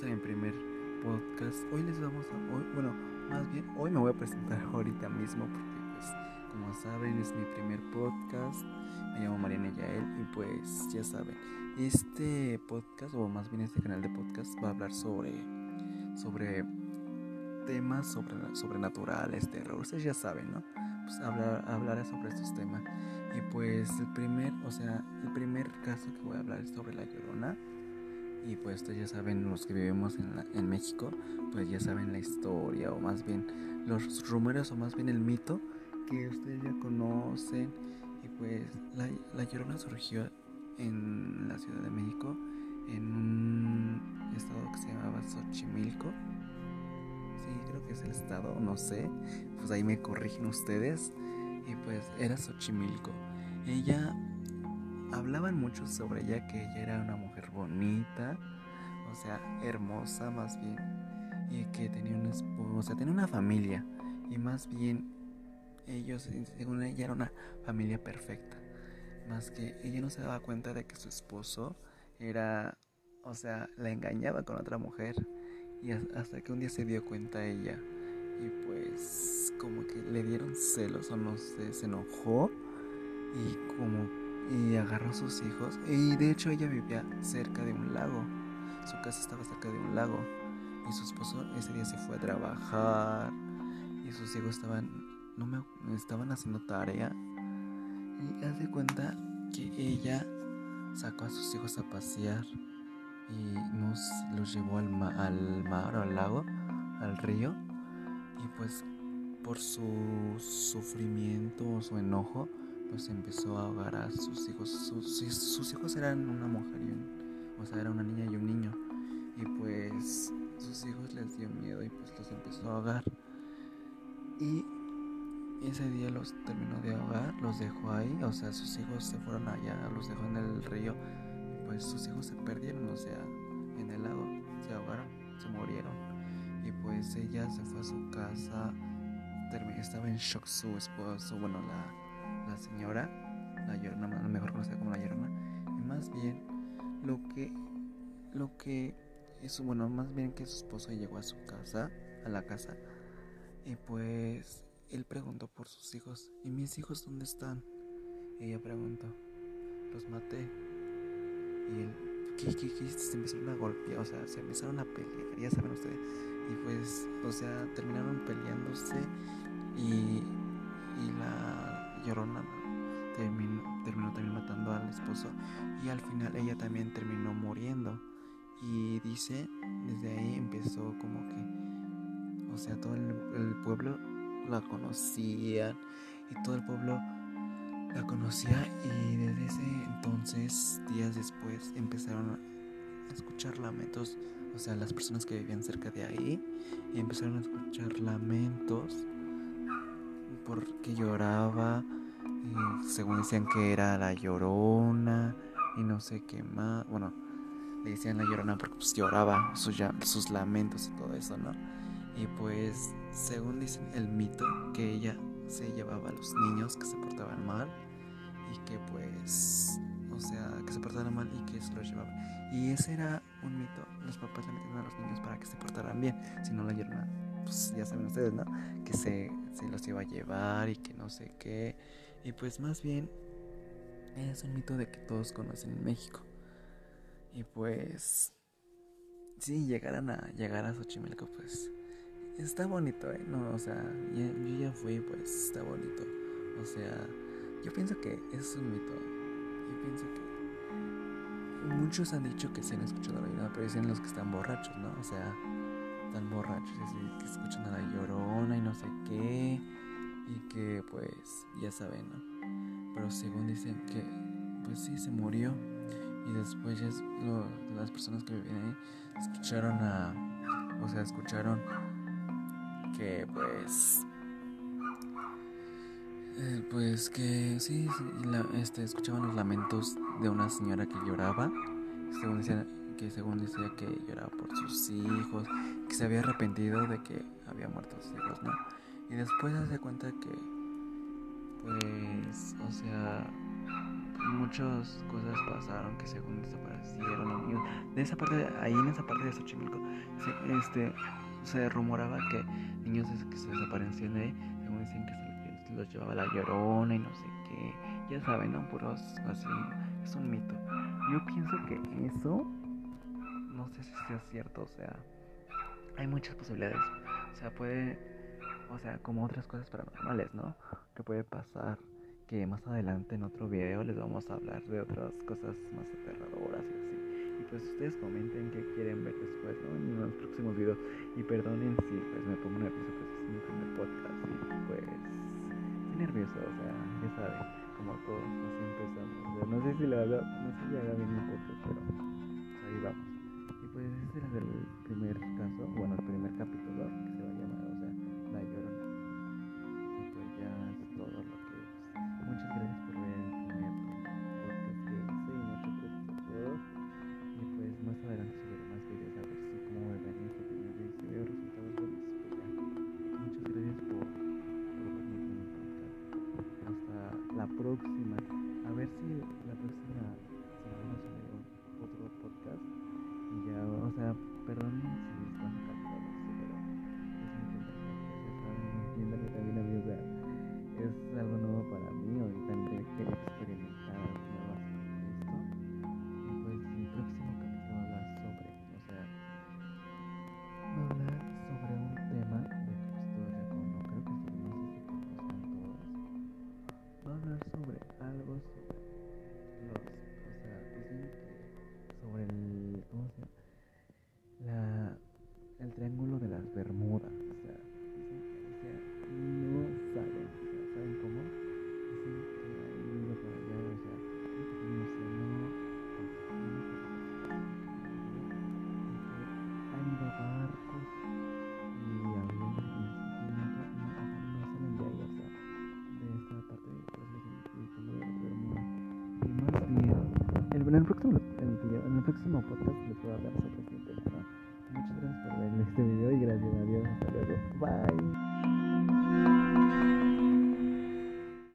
bienvenidos a mi primer podcast. Hoy les vamos a, hoy, bueno, más bien hoy me voy a presentar ahorita mismo porque pues como saben es mi primer podcast. Me llamo Mariana Yael y pues ya saben, este podcast o más bien este canal de podcast va a hablar sobre sobre temas sobre, sobrenaturales, terror, ustedes ya saben, ¿no? Pues hablar, hablaré sobre estos temas. Y pues el primer, o sea, el primer caso que voy a hablar es sobre la Llorona y pues ustedes ya saben, los que vivimos en, México, pues ya saben la historia o más bien los rumores o más bien el mito que ustedes ya conocen. Y pues la, la Llorona surgió en la Ciudad de México, en un estado que se llamaba Xochimilco. Sí, creo que es el estado, no sé. Pues ahí me corrigen ustedes. Y pues era Xochimilco. Ella hablaban mucho sobre ella que ella era una mujer bonita, o sea, hermosa más bien, y que tenía un esposo, o sea, tenía una familia, y más bien ellos, según ella, era una familia perfecta, más que ella no se daba cuenta de que su esposo era, o sea, la engañaba con otra mujer, y hasta que un día se dio cuenta ella, y pues como que le dieron celos o no sé, se enojó y como y agarró a sus hijos. Y de hecho ella vivía cerca de un lago. Su casa estaba cerca de un lago. Y su esposo ese día se fue a trabajar. Y sus hijos estaban, no me, estaban haciendo tarea. Y hace cuenta que ella sacó a sus hijos a pasear. Y los llevó al, al mar o al lago, al río. Y pues por su sufrimiento o su enojo, pues empezó a ahogar a sus hijos. Sus, hijos eran una mujer y un, o sea, era una niña y un niño. Y pues sus hijos les dio miedo y pues los empezó a ahogar. Y ese día los terminó de ahogar, los dejó ahí, o sea, sus hijos se fueron allá, los dejó en el río. Pues sus hijos se perdieron, o sea, en el lago, se ahogaron, se murieron. Y pues ella se fue a su casa, estaba en shock su esposo, bueno, la la señora, la llorona, mejor conocida como la llorona, y más bien lo que, lo que es, bueno, más bien que su esposo llegó a su casa, a la casa, y pues él preguntó por sus hijos, ¿y mis hijos dónde están? ella preguntó, los maté. Y él, ¿qué, qué, qué? Se empezaron a golpear, o sea, se empezaron a pelear, ya saben ustedes. Y pues, o sea, terminaron peleándose y, y la Llorona terminó, terminó también matando al esposo y al final ella también terminó muriendo. Y dice, desde ahí empezó como que, o sea, todo el, pueblo la conocía y todo el pueblo la conocía y desde ese entonces, días después, empezaron a escuchar lamentos, o sea, las personas que vivían cerca de ahí, empezaron a escuchar lamentos porque lloraba, según decían que era la llorona y no sé qué más, bueno, le decían la llorona porque pues lloraba sus, sus lamentos y todo eso, ¿no? Y pues, según dicen el mito, que ella se llevaba a los niños que se portaban mal y que pues, o sea, que se portaban mal y que se los llevaba. Y ese era un mito, los papás le metían a los niños para que se portaran bien, si no la llorona pues ya saben ustedes, ¿no? Que se, los iba a llevar y que no sé qué. Y pues más bien es un mito de que todos conocen en México. Y pues si llegaran a llegar a Xochimilco, pues está bonito, ¿eh? No, o sea, yo ya fui, pues está bonito. O sea, yo pienso que es un mito. Yo pienso que muchos han dicho que se han escuchado la vida, pero dicen los que están borrachos, ¿no? O sea, están borrachos, así que escuchan a la llorona pues ya saben, ¿no? Pero según dicen que pues sí se murió y después las personas que vivían ahí escucharon a, o sea, escucharon que pues eh, pues que sí, este, escuchaban los lamentos de una señora que lloraba, según decían, que según decía que lloraba por sus hijos, que se había arrepentido de que había muerto sus hijos, ¿no? Y después se hace cuenta que, pues, o sea, muchas cosas pasaron que según desaparecieron niños. De esa parte, ahí en esa parte de Xochimilco, se, este, se rumoraba que niños que se desaparecían de ahí, según dicen que se los llevaba la llorona y no sé qué. Ya saben, ¿no? Puros así, es un mito. Yo pienso que eso, no sé si sea cierto, o sea, hay muchas posibilidades. O sea, puede, o sea, como otras cosas paranormales, ¿no? Que puede pasar que más adelante en otro video les vamos a hablar de otras cosas más aterradoras y así. Y pues ustedes comenten qué quieren ver después, ¿no? En los próximos videos. Y perdonen si pues me pongo nervioso, pues es mi primer podcast y pues estoy nervioso, o sea, ya saben, como todos así empezamos. no sé si lo haga, no sé si haga bien mi podcast, pero pues ahí vamos. Y pues este era el primer caso, bueno, el primer capítulo que se va a llamar, o sea, La Llorona. en el próximo, en el próximo podcast les voy a hablar sobre este tema. Muchas gracias por ver este video y gracias a Dios. Hasta luego. Bye.